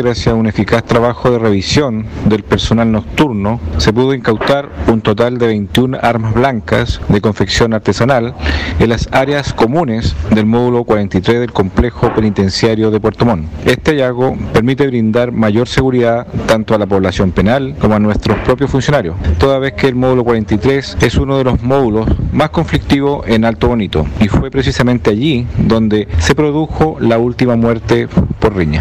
Gracias a un eficaz trabajo de revisión del personal nocturno, se pudo incautar un total de 21 armas blancas de confección artesanal en las áreas comunes del módulo 43 del complejo penitenciario de Puerto Montt. Este hallazgo permite brindar mayor seguridad tanto a la población penal como a nuestros propios funcionarios, toda vez que el módulo 43 es uno de los módulos más conflictivos en Alto Bonito y fue precisamente allí donde se produjo la última muerte por riña.